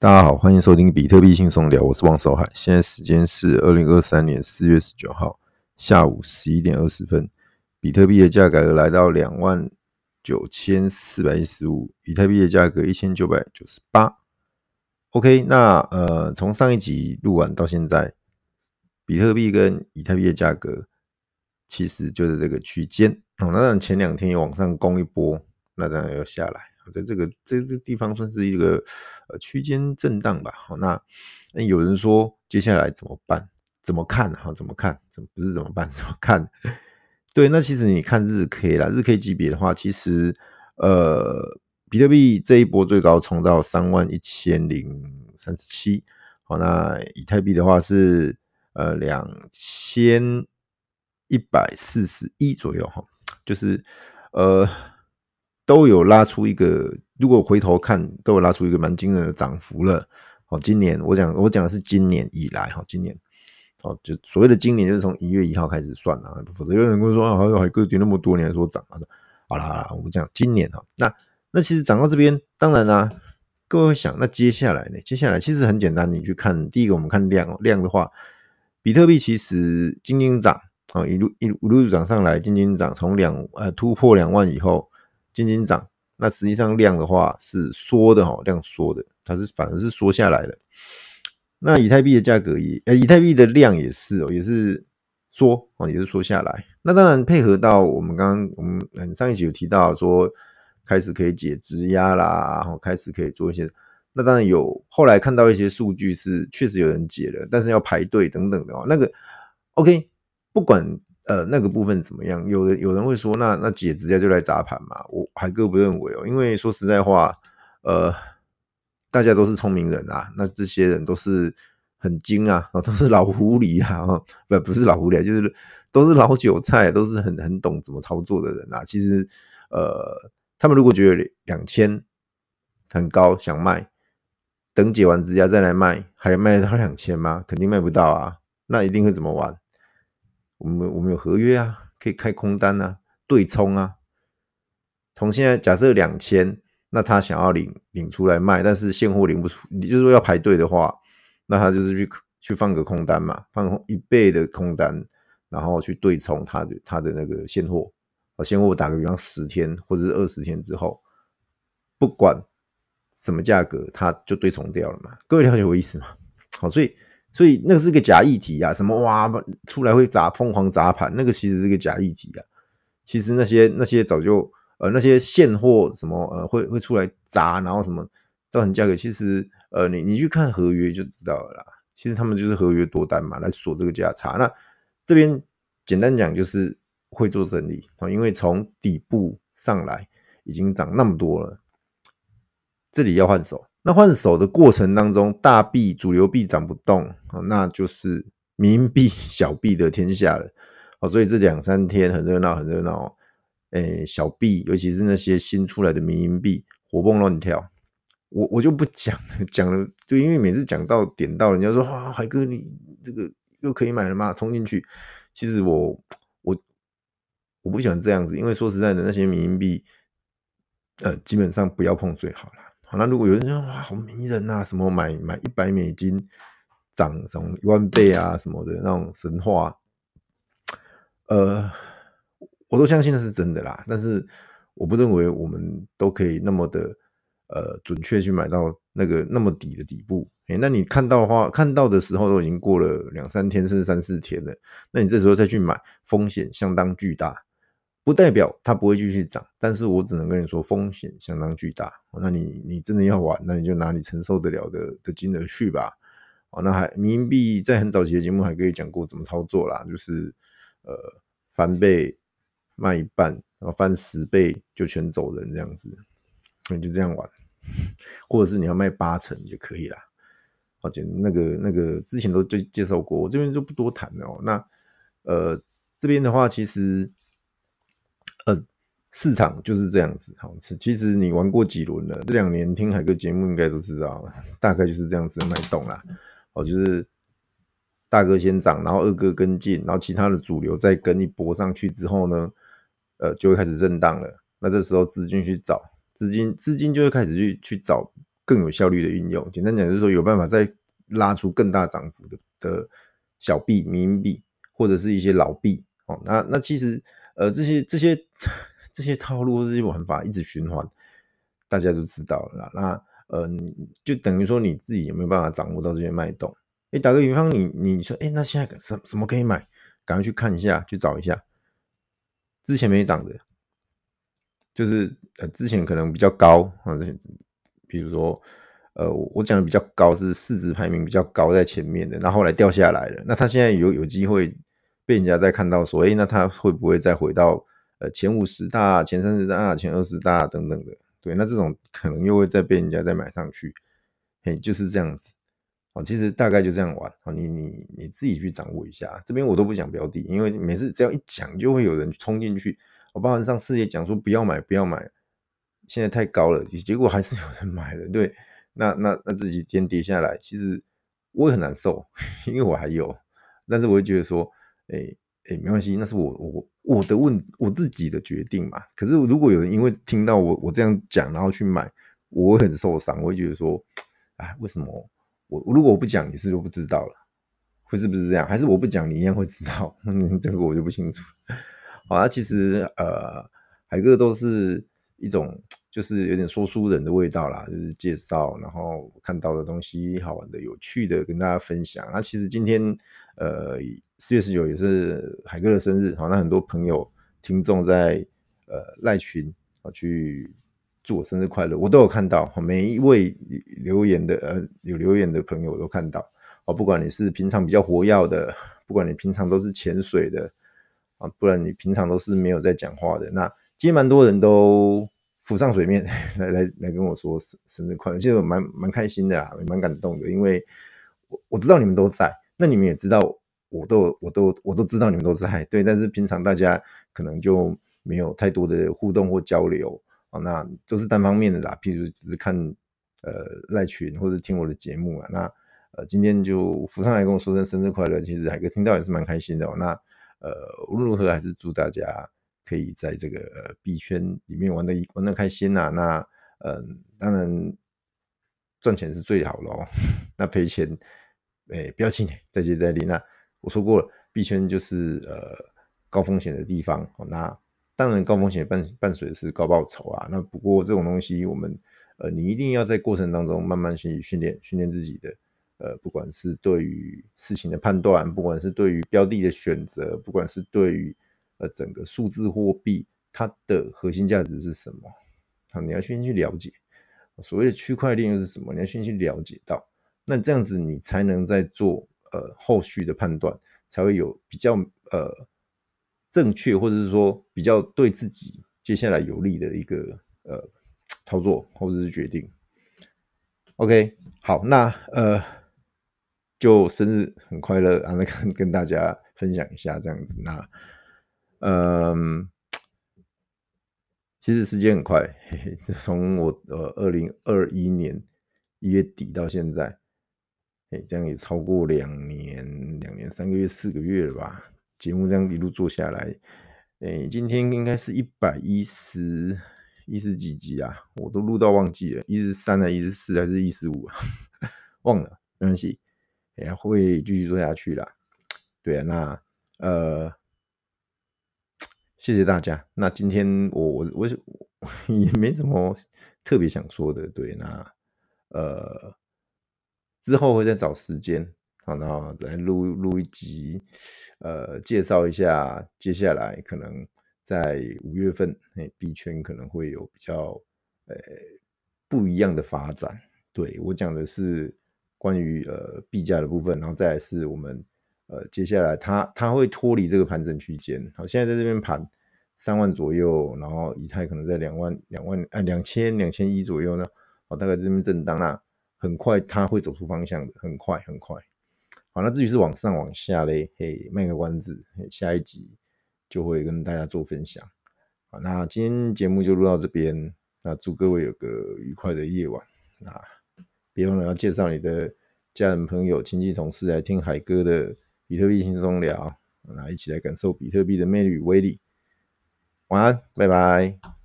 大家好，欢迎收听比特币轻松聊，我是王守海。现在时间是二零二三年四月十九号下午十一点二十分，比特币的价格来到两万九千四百一十五，以太币的价格一千九百九十八。OK，那呃，从上一集录完到现在，比特币跟以太币的价格其实就是这个区间。那前两天又往上攻一波，那当然要下来。在这个这个地方算是一个呃区间震荡吧。好，那那有人说接下来怎么办？怎么看？哈，怎么看？怎么不是怎么办？怎么看？对，那其实你看日 K 啦，日 K 级别的话，其实呃，比特币这一波最高冲到三万一千零三十七。好，那以太币的话是呃两千一百四十一左右哈，就是呃。都有拉出一个，如果回头看，都有拉出一个蛮惊人的涨幅了。好，今年我讲我讲的是今年以来，哈，今年，哦，就所谓的今年就是从一月一号开始算啊，否则有人会说啊，还有还个跌那么多，年说涨啊？好啦好啦，我们讲今年哈，那那其实涨到这边，当然啦、各位想，那接下来呢？接下来其实很简单，你去看第一个，我们看量，量的话，比特币其实轻轻涨啊，一路一路一路涨上来，轻轻涨，从两呃突破两万以后。轻轻涨，那实际上量的话是缩的哈，量缩的，它是反而是缩下来的。那以太币的价格也，呃，以太币的量也是哦，也是缩哦，也是缩下来。那当然配合到我们刚刚我们上一集有提到说，开始可以解质押啦，然后开始可以做一些。那当然有后来看到一些数据是确实有人解了，但是要排队等等的哦。那个 OK，不管。呃，那个部分怎么样？有人有人会说，那那解质押就来砸盘嘛？我海哥不认为哦，因为说实在话，呃，大家都是聪明人啊，那这些人都是很精啊，都是老狐狸啊，不不是老狐狸，就是都是老韭菜，都是很很懂怎么操作的人啊。其实，呃，他们如果觉得两千很高想卖，等解完质押再来卖，还卖得到两千吗？肯定卖不到啊，那一定会怎么玩？我们我们有合约啊，可以开空单啊，对冲啊。从现在假设两千，那他想要领领出来卖，但是现货领不出，你就是说要排队的话，那他就是去去放个空单嘛，放一倍的空单，然后去对冲他的他的那个现货。啊，现货打个比方，十天或者是二十天之后，不管什么价格，他就对冲掉了嘛。各位了解我意思吗？好，所以。所以那个是个假议题啊，什么哇出来会砸疯狂砸盘，那个其实是个假议题啊。其实那些那些早就呃那些现货什么呃会会出来砸，然后什么造成价格，其实呃你你去看合约就知道了啦。其实他们就是合约多单嘛，来锁这个价差。那这边简单讲就是会做整理啊，因为从底部上来已经涨那么多了，这里要换手。那换手的过程当中，大币主流币涨不动，那就是民币小币的天下了。所以这两三天很热闹，很热闹。诶，小币，尤其是那些新出来的民营币，活蹦乱跳。我我就不讲 讲了，就因为每次讲到点到，人家说啊，海哥你这个又可以买了吗？冲进去。其实我我我不喜欢这样子，因为说实在的，那些民营币，呃，基本上不要碰最好了。好，那如果有人说哇，好迷人呐，什么买买一百美金涨什么一万倍啊什么的那种神话，呃，我都相信那是真的啦。但是我不认为我们都可以那么的呃准确去买到那个那么底的底部。诶，那你看到的话，看到的时候都已经过了两三天甚至三四天了，那你这时候再去买，风险相当巨大。不代表它不会继续涨，但是我只能跟你说风险相当巨大。那你你真的要玩，那你就拿你承受得了的的金额去吧。哦，那还民币在很早期的节目还可以讲过怎么操作啦，就是呃翻倍卖一半，然后翻十倍就全走人这样子，你就这样玩，或者是你要卖八成也可以啦。好，姐，那个那个之前都介介绍过，我这边就不多谈了。那呃这边的话，其实。市场就是这样子，好，其实你玩过几轮了？这两年听海哥节目应该都知道，大概就是这样子脉动啦。哦，就是大哥先涨，然后二哥跟进，然后其他的主流再跟一波上去之后呢，呃，就会开始震荡了。那这时候资金去找资金，资金就会开始去去找更有效率的运用。简单讲就是说，有办法再拉出更大涨幅的的小币、民币，或者是一些老币。哦，那那其实呃这些这些这些这些套路、这些玩法一直循环，大家都知道了啦。那呃，就等于说你自己有没有办法掌握到这些脉动？哎，打个比方，你你说，哎，那现在什什么可以买？赶快去看一下，去找一下。之前没涨的，就是呃，之前可能比较高啊，比如说呃，我讲的比较高是市值排名比较高在前面的，那后来掉下来了，那他现在有有机会被人家再看到说，哎，那他会不会再回到呃前五十大、前三十大、前二十大等等的？对，那这种可能又会再被人家再买上去，嘿，就是这样子。其实大概就这样玩，你你你自己去掌握一下。这边我都不讲标的，因为每次只要一讲，就会有人冲进去。我包含上次也讲说不要买，不要买，现在太高了，结果还是有人买了。对，那那那这几天跌下来，其实我也很难受，因为我还有，但是我会觉得说，哎哎，没关系，那是我我我的问我自己的决定嘛。可是如果有人因为听到我我这样讲，然后去买，我会很受伤，我会觉得说，哎，为什么？我如果我不讲，你是就不知道了，会是不是这样？还是我不讲，你一样会知道？嗯，这个我就不清楚。好啊，其实呃，海哥都是一种就是有点说书人的味道啦，就是介绍，然后看到的东西好玩的、有趣的跟大家分享。那其实今天呃四月十九也是海哥的生日，好，那很多朋友听众在呃赖群啊去。祝我生日快乐！我都有看到，每一位留言的呃有留言的朋友我都看到哦。不管你是平常比较活跃的，不管你平常都是潜水的啊，不然你平常都是没有在讲话的，那今天蛮多人都浮上水面 来来来跟我说生生日快乐，其实我蛮蛮开心的啊，蛮感动的，因为我我知道你们都在，那你们也知道我都我都我都知道你们都在，对，但是平常大家可能就没有太多的互动或交流。哦，那都是单方面的啦，譬如只是看呃赖群或者听我的节目啊，那呃今天就浮上来跟我说声生日快乐，其实海哥听到也是蛮开心的哦。那呃无论如何还是祝大家可以在这个币圈里面玩的玩的开心呐、啊。那嗯、当然赚钱是最好的哦，那赔钱哎、不要气馁，再接再厉。那我说过了，币圈就是呃高风险的地方，那。当然，高风险伴伴随的是高报酬啊。那不过这种东西，我们呃，你一定要在过程当中慢慢去训练，训练自己的呃，不管是对于事情的判断，不管是对于标的的选择，不管是对于呃整个数字货币它的核心价值是什么，好，你要先去了解。所谓的区块链又是什么？你要先去了解到，那这样子你才能在做呃后续的判断，才会有比较呃。正确，或者是说比较对自己接下来有利的一个呃操作或者是决定。OK，好，那呃就生日很快乐啊，那跟跟大家分享一下这样子。那嗯、其实时间很快，嘿嘿，从我呃二零二一年一月底到现在，哎，这样也超过两年，两年三个月、四个月了吧。节目这样一路做下来，诶，今天应该是一百一十一十几集啊，我都录到忘记了，一十三还一十四还是一十五啊？忘了，没关系，也会继续做下去啦。对啊，那呃，谢谢大家。那今天我我我 也没什么特别想说的，对，那呃，之后会再找时间。好，然后再录录一集，呃，介绍一下接下来可能在五月份，诶，币圈可能会有比较呃不一样的发展。对，我讲的是关于呃币价的部分，然后再来是我们呃接下来它它会脱离这个盘整区间。好，现在在这边盘三万左右，然后以太可能在两万两万啊两千两千一左右呢，好，大概这边震荡，那很快它会走出方向的，很快很快。好，那至于是往上往下嘞，嘿，卖个关子，下一集就会跟大家做分享。好，那今天节目就录到这边，那祝各位有个愉快的夜晚。那别忘了要介绍你的家人、朋友、亲戚、同事来听海哥的比特币轻松聊，那一起来感受比特币的魅力与威力。晚安，拜拜。